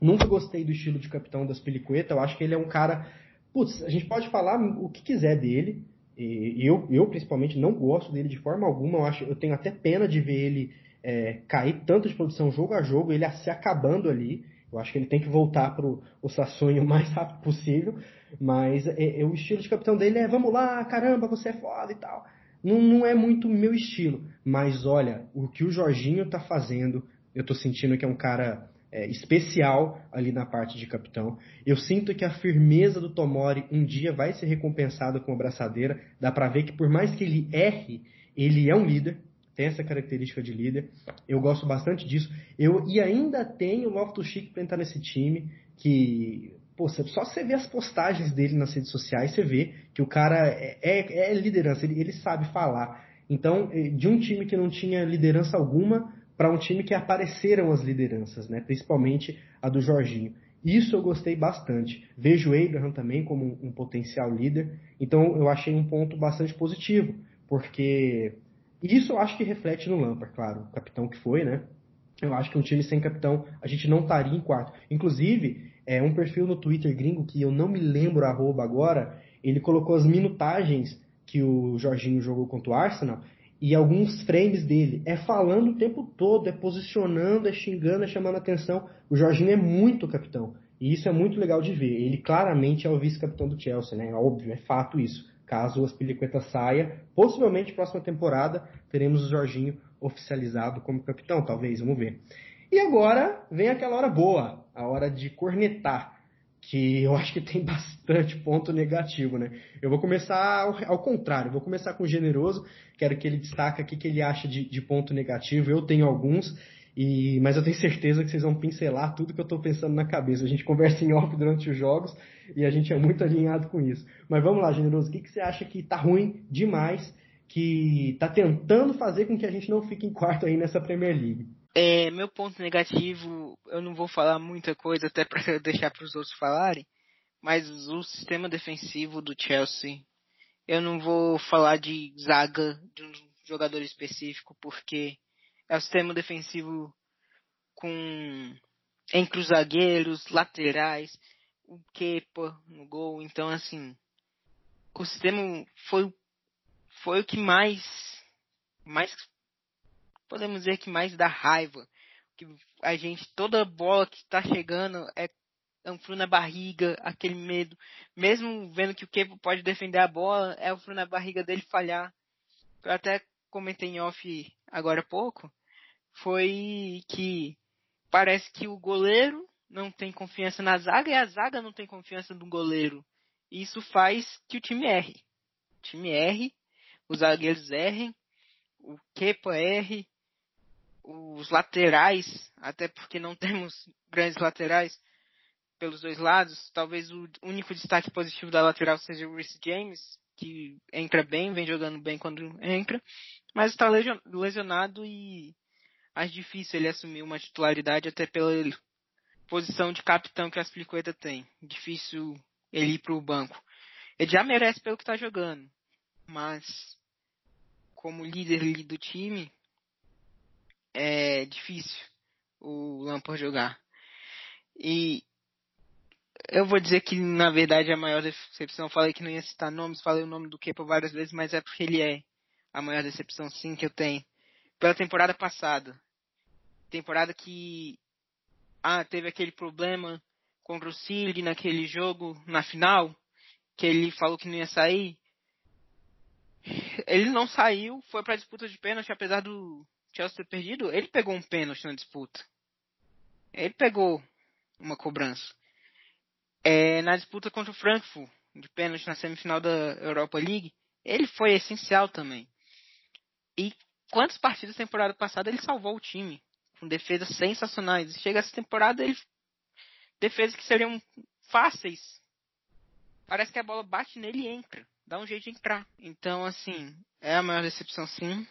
Nunca gostei do estilo de capitão das Pelicueta, eu acho que ele é um cara Putz, a gente pode falar o que quiser dele. E eu, eu principalmente não gosto dele de forma alguma. Eu, acho, eu tenho até pena de ver ele é, cair tanto de produção jogo a jogo, ele se acabando ali. Eu acho que ele tem que voltar para o Sassonho o mais rápido possível. Mas é, é, o estilo de capitão dele é vamos lá, caramba, você é foda e tal. Não, não é muito meu estilo. Mas olha, o que o Jorginho tá fazendo, eu tô sentindo que é um cara é, especial ali na parte de capitão. Eu sinto que a firmeza do Tomori um dia vai ser recompensada com a braçadeira. Dá para ver que por mais que ele erre, ele é um líder, essa característica de líder. Eu gosto bastante disso. Eu e ainda tenho o Loftus Chic para entrar nesse time que Pô, só você ver as postagens dele nas redes sociais, você vê que o cara é, é, é liderança, ele, ele sabe falar. Então, eh, de um time que não tinha liderança alguma, para um time que apareceram as lideranças, né? principalmente a do Jorginho. Isso eu gostei bastante. Vejo o Abraham também como um, um potencial líder, então eu achei um ponto bastante positivo, porque isso eu acho que reflete no Lampard, claro, o capitão que foi, né? Eu acho que um time sem capitão a gente não estaria em quarto. Inclusive, é um perfil no Twitter gringo que eu não me lembro arroba agora, ele colocou as minutagens que o Jorginho jogou contra o Arsenal e alguns frames dele é falando o tempo todo, é posicionando, é xingando, é chamando atenção. O Jorginho é muito capitão. E isso é muito legal de ver. Ele claramente é o vice-capitão do Chelsea, né? É óbvio, é fato isso. Caso o Aspilicueta saia, possivelmente próxima temporada teremos o Jorginho oficializado como capitão, talvez, vamos ver. E agora vem aquela hora boa, a hora de cornetar que eu acho que tem bastante ponto negativo, né? Eu vou começar ao, ao, contrário, vou começar com o generoso, quero que ele destaque aqui que ele acha de, de, ponto negativo. Eu tenho alguns, e mas eu tenho certeza que vocês vão pincelar tudo que eu estou pensando na cabeça. A gente conversa em off durante os jogos e a gente é muito alinhado com isso. Mas vamos lá, generoso, o que, que você acha que tá ruim demais, que tá tentando fazer com que a gente não fique em quarto aí nessa Premier League? É, meu ponto negativo, eu não vou falar muita coisa até para deixar para os outros falarem, mas o sistema defensivo do Chelsea, eu não vou falar de zaga de um jogador específico porque é o sistema defensivo com entre os zagueiros, laterais, o Kepa no gol, então assim, o sistema foi foi o que mais mais podemos dizer que mais dá raiva. Que a gente, toda bola que está chegando é um frio na barriga, aquele medo. Mesmo vendo que o Kepo pode defender a bola, é o frio na barriga dele falhar. Eu até comentei em off agora há pouco. Foi que parece que o goleiro não tem confiança na zaga e a zaga não tem confiança no goleiro. E isso faz que o time erre. O time erre, os zagueiros errem, o Kepa erre, os laterais, até porque não temos grandes laterais pelos dois lados, talvez o único destaque positivo da lateral seja o Rhys James, que entra bem, vem jogando bem quando entra, mas está lesionado e acho difícil ele assumir uma titularidade até pela posição de capitão que a Aspliqueta tem. Difícil ele ir para o banco. Ele já merece pelo que está jogando, mas como líder do time, é difícil o Lampard jogar. E eu vou dizer que na verdade a maior decepção, falei que não ia citar nomes, falei o nome do Kepa várias vezes, mas é porque ele é a maior decepção sim que eu tenho. Pela temporada passada. Temporada que ah, teve aquele problema contra o City naquele jogo na final, que ele falou que não ia sair. Ele não saiu, foi para disputa de pênalti apesar do Chelsea ter perdido, ele pegou um pênalti na disputa. Ele pegou uma cobrança. É, na disputa contra o Frankfurt, de pênalti na semifinal da Europa League, ele foi essencial também. E quantas partidas da temporada passada ele salvou o time, com defesas sensacionais. Chega essa temporada, ele defesas que seriam fáceis. Parece que a bola bate nele e entra. Dá um jeito de entrar. Então, assim, é a maior decepção sim.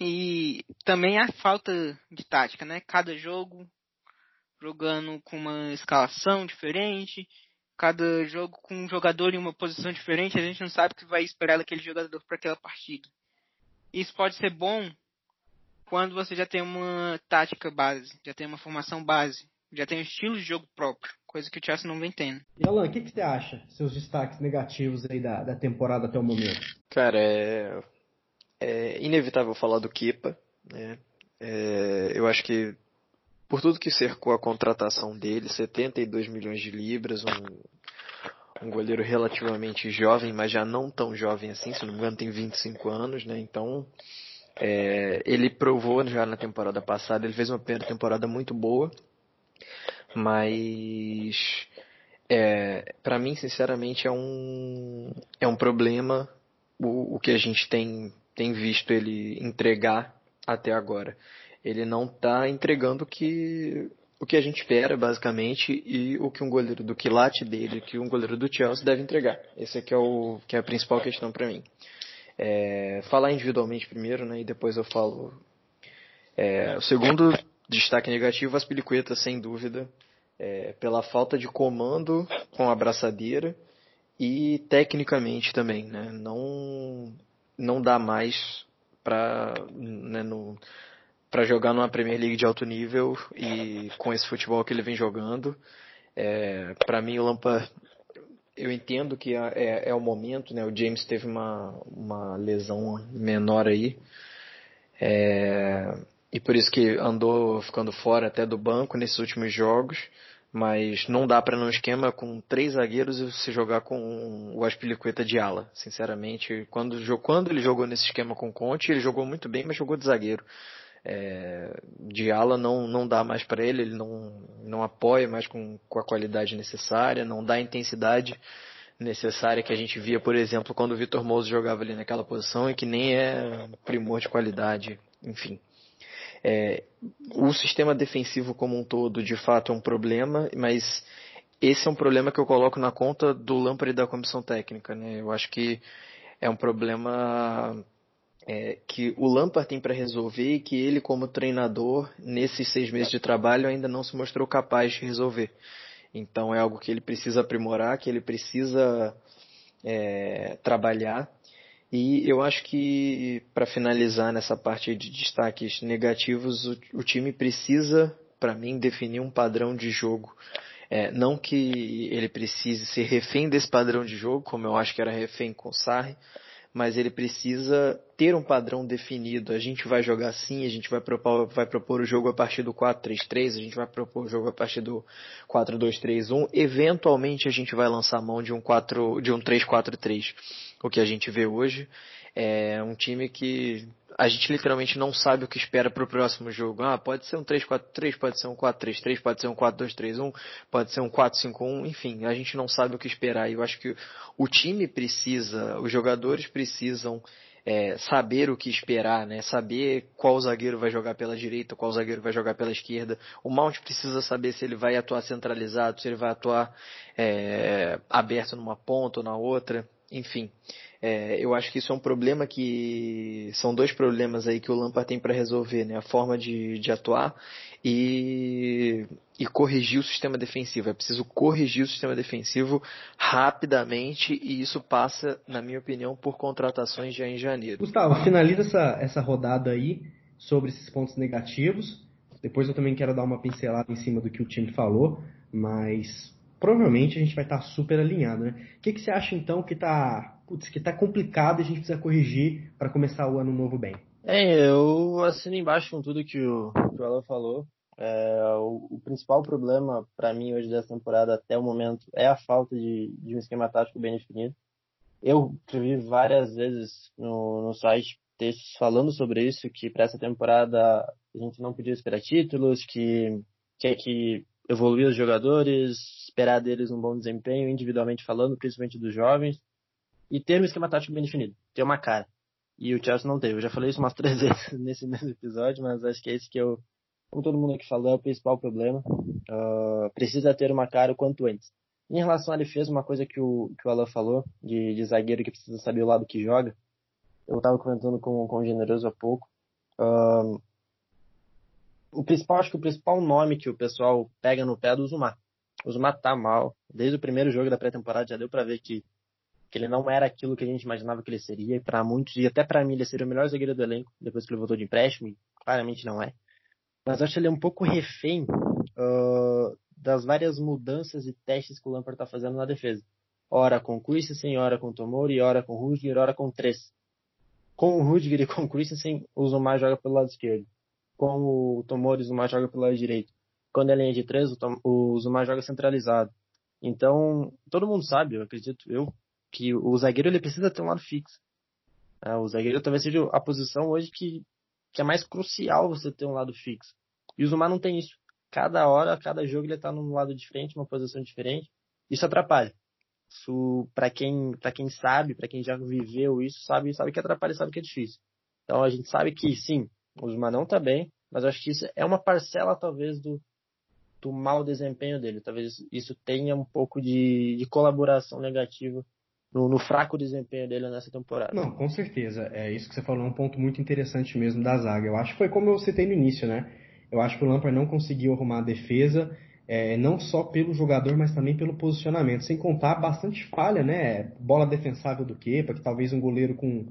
E também a falta de tática, né? Cada jogo jogando com uma escalação diferente, cada jogo com um jogador em uma posição diferente, a gente não sabe o que vai esperar daquele jogador para aquela partida. Isso pode ser bom quando você já tem uma tática base, já tem uma formação base, já tem um estilo de jogo próprio, coisa que o Chelsea não vem tendo. E Alan, o que, que você acha? Seus destaques negativos aí da, da temporada até o momento? Cara, é é inevitável falar do Kepa. Né? É, eu acho que por tudo que cercou a contratação dele, 72 milhões de libras, um, um goleiro relativamente jovem, mas já não tão jovem assim, se não me engano tem 25 anos, né? Então é, ele provou já na temporada passada, ele fez uma primeira temporada muito boa, mas é, para mim sinceramente é um é um problema o, o que a gente tem tem visto ele entregar até agora. Ele não está entregando que, o que a gente espera, basicamente, e o que um goleiro do quilate dele, que um goleiro do Chelsea deve entregar. Esse aqui é, o, que é a principal questão para mim. É, falar individualmente primeiro, né, e depois eu falo. É, o segundo destaque negativo, as pelicuetas, sem dúvida, é, pela falta de comando com a abraçadeira e tecnicamente também, né, não não dá mais para né, para jogar numa Premier League de alto nível e com esse futebol que ele vem jogando. É, para mim o Lampa eu entendo que é, é, é, o momento, né? O James teve uma, uma lesão menor aí. É, e por isso que andou ficando fora até do banco nesses últimos jogos. Mas não dá para num esquema com três zagueiros e você jogar com o Aspilicueta de ala. Sinceramente, quando, quando ele jogou nesse esquema com Conte, ele jogou muito bem, mas jogou de zagueiro. É, de ala não, não dá mais para ele, ele não, não apoia mais com, com a qualidade necessária, não dá a intensidade necessária que a gente via, por exemplo, quando o Vitor Mouso jogava ali naquela posição e que nem é primor de qualidade, enfim. É, o sistema defensivo como um todo, de fato, é um problema, mas esse é um problema que eu coloco na conta do Lampard e da comissão técnica. Né? Eu acho que é um problema é, que o Lampard tem para resolver e que ele, como treinador, nesses seis meses de trabalho, ainda não se mostrou capaz de resolver. Então é algo que ele precisa aprimorar, que ele precisa é, trabalhar e eu acho que, para finalizar nessa parte de destaques negativos, o, o time precisa, para mim, definir um padrão de jogo. É, não que ele precise ser refém desse padrão de jogo, como eu acho que era refém com o Sarri, mas ele precisa ter um padrão definido. A gente vai jogar assim, a gente vai propor, vai propor o jogo a partir do 4-3-3, a gente vai propor o jogo a partir do 4-2-3-1. Eventualmente a gente vai lançar mão de um 4, de um 3-4-3 o que a gente vê hoje. É um time que a gente literalmente não sabe o que espera para o próximo jogo. Ah, pode ser um 3-4-3, pode ser um 4-3-3, pode ser um 4-2-3-1, pode ser um 4-5-1, enfim, a gente não sabe o que esperar. E eu acho que o time precisa, os jogadores precisam é, saber o que esperar, né? Saber qual zagueiro vai jogar pela direita, qual zagueiro vai jogar pela esquerda. O Mount precisa saber se ele vai atuar centralizado, se ele vai atuar é, aberto numa ponta ou na outra enfim, é, eu acho que isso é um problema que são dois problemas aí que o Lampard tem para resolver, né? A forma de, de atuar e, e corrigir o sistema defensivo. É preciso corrigir o sistema defensivo rapidamente e isso passa, na minha opinião, por contratações já em janeiro. Gustavo, finaliza essa, essa rodada aí sobre esses pontos negativos. Depois eu também quero dar uma pincelada em cima do que o time falou, mas provavelmente a gente vai estar tá super alinhado, né? O que, que você acha então que está que tá complicado e a gente precisa corrigir para começar o ano novo bem? É, eu assino embaixo com tudo que o, que o Alan falou. É, o, o, principal problema para mim hoje dessa temporada até o momento é a falta de, de um esquema tático bem definido. Eu escrevi várias vezes no, no site textos falando sobre isso, que para essa temporada a gente não podia esperar títulos, que, que, que evoluir os jogadores, esperar deles um bom desempenho, individualmente falando, principalmente dos jovens, e ter um esquema tático bem definido, ter uma cara. E o Chelsea não teve. Eu já falei isso umas três vezes nesse mesmo episódio, mas acho que é esse que eu, como todo mundo aqui falou, é o principal problema. Uh, precisa ter uma cara o quanto antes. Em relação à defesa, uma coisa que o, que o Alan falou, de, de zagueiro que precisa saber o lado que joga, eu estava comentando com, com o Generoso há pouco. Uh, o principal, acho que o principal nome que o pessoal pega no pé é do Zuma. O Zuma tá mal. Desde o primeiro jogo da pré-temporada já deu para ver que, que ele não era aquilo que a gente imaginava que ele seria. E para muitos, e até para mim, ele seria o melhor zagueiro do elenco depois que ele voltou de empréstimo. E claramente não é. Mas acho que ele é um pouco refém uh, das várias mudanças e testes que o Lampard tá fazendo na defesa. Ora com Christensen, ora com Tomori, ora com Rudiger, ora com Três. Com o Rudiger e com o Christensen, o Zuma joga pelo lado esquerdo como o Tomori Zuma joga pelo lado direito. Quando é linha de três, o, Tom, o Zuma joga centralizado. Então, todo mundo sabe, eu acredito eu, que o zagueiro ele precisa ter um lado fixo. É, o zagueiro talvez seja a posição hoje que, que é mais crucial você ter um lado fixo. E o Zuma não tem isso. Cada hora, cada jogo ele está num lado diferente, uma posição diferente. Isso atrapalha. Isso, para quem, para quem sabe, para quem já viveu isso, sabe, sabe que atrapalha, sabe que é difícil. Então a gente sabe que sim, o Zuma não tá bem, mas acho que isso é uma parcela, talvez, do, do mau desempenho dele. Talvez isso tenha um pouco de, de colaboração negativa no, no, fraco desempenho dele nessa temporada. Não, com certeza. É isso que você falou, é um ponto muito interessante mesmo da zaga. Eu acho que foi como eu citei no início, né? Eu acho que o Lampard não conseguiu arrumar a defesa, é, não só pelo jogador, mas também pelo posicionamento. Sem contar bastante falha, né? Bola defensável do Kepa, que talvez um goleiro com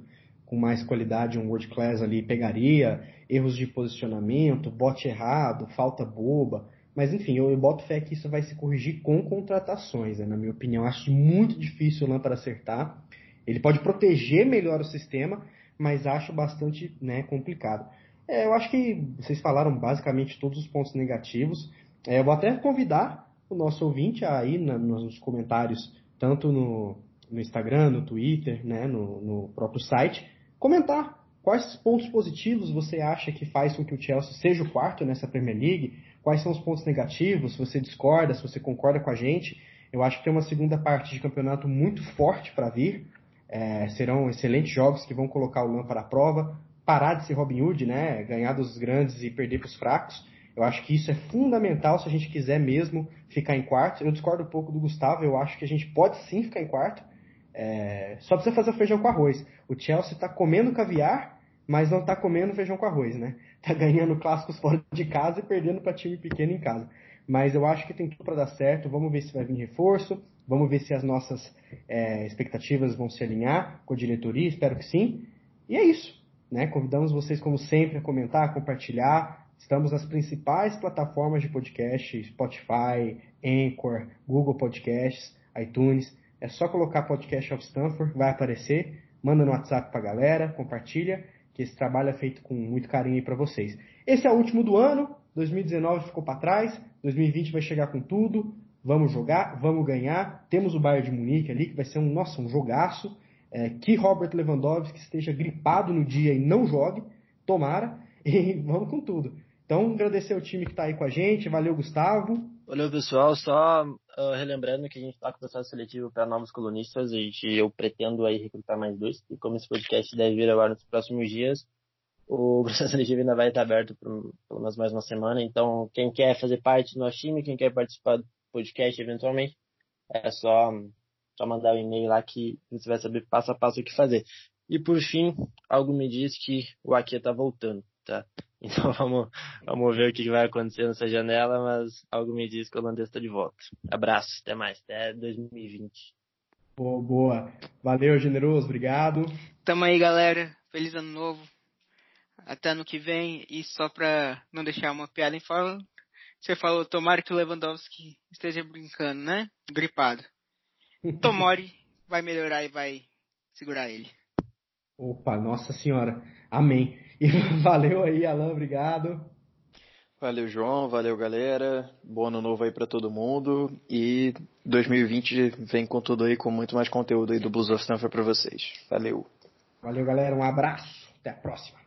com mais qualidade, um world class ali pegaria, erros de posicionamento, bote errado, falta boba, Mas enfim, eu, eu boto fé que isso vai se corrigir com contratações, né, na minha opinião. Acho muito difícil o Lampard acertar. Ele pode proteger melhor o sistema, mas acho bastante né, complicado. É, eu acho que vocês falaram basicamente todos os pontos negativos. É, eu vou até convidar o nosso ouvinte aí na, nos comentários, tanto no, no Instagram, no Twitter, né, no, no, próprio site, comentar quais pontos positivos você acha que faz com que o Chelsea seja o quarto nessa Premier League, quais são os pontos negativos, se você discorda, se você concorda com a gente. Eu acho que tem uma segunda parte de campeonato muito forte para vir. É, serão excelentes jogos que vão colocar o Lampard à prova, parar de ser Robin Hood, né, ganhar dos grandes e perder para os fracos. Eu acho que isso é fundamental se a gente quiser mesmo ficar em quarto. Eu discordo um pouco do Gustavo, eu acho que a gente pode sim ficar em quarto. É, só precisa fazer feijão com arroz. O Chelsea está comendo caviar, mas não está comendo feijão com arroz, né? Tá ganhando clássicos fora de casa e perdendo para time pequeno em casa. Mas eu acho que tem tudo para dar certo. Vamos ver se vai vir reforço. Vamos ver se as nossas é, expectativas vão se alinhar com a diretoria. Espero que sim. E é isso. Né? Convidamos vocês, como sempre, a comentar, a compartilhar. Estamos nas principais plataformas de podcast: Spotify, Anchor, Google Podcasts, iTunes. É só colocar podcast of Stanford, vai aparecer. Manda no WhatsApp pra galera, compartilha, que esse trabalho é feito com muito carinho aí para vocês. Esse é o último do ano, 2019 ficou para trás, 2020 vai chegar com tudo. Vamos jogar, vamos ganhar. Temos o Bayern de Munique ali, que vai ser um, nossa, um jogaço. É, que Robert Lewandowski esteja gripado no dia e não jogue, tomara, e vamos com tudo. Então, agradecer ao time que está aí com a gente. Valeu, Gustavo. Valeu, pessoal. Só uh, relembrando que a gente está com o processo seletivo para novos colunistas e eu pretendo aí recrutar mais dois. E como esse podcast deve vir agora nos próximos dias, o processo seletivo ainda vai estar aberto por pelo menos mais uma semana. Então, quem quer fazer parte do nosso time, quem quer participar do podcast eventualmente, é só, só mandar o um e-mail lá que você vai saber passo a passo o que fazer. E por fim, algo me diz que o Aqui está voltando, tá? Então vamos, vamos ver o que vai acontecer nessa janela, mas algo me diz que o holandês está de volta. Abraço, até mais, até 2020. Boa, boa. Valeu, generoso, obrigado. Tamo aí, galera. Feliz ano novo. Até ano que vem. E só pra não deixar uma piada em forma, você falou, tomara que o Lewandowski esteja brincando, né? Gripado. Tomori vai melhorar e vai segurar ele. Opa, nossa senhora. Amém. E valeu aí, Alan, obrigado. Valeu, João, valeu, galera. Bom ano novo aí para todo mundo. E 2020 vem com tudo aí, com muito mais conteúdo aí do Blues of Stanford para vocês. Valeu. Valeu, galera. Um abraço. Até a próxima.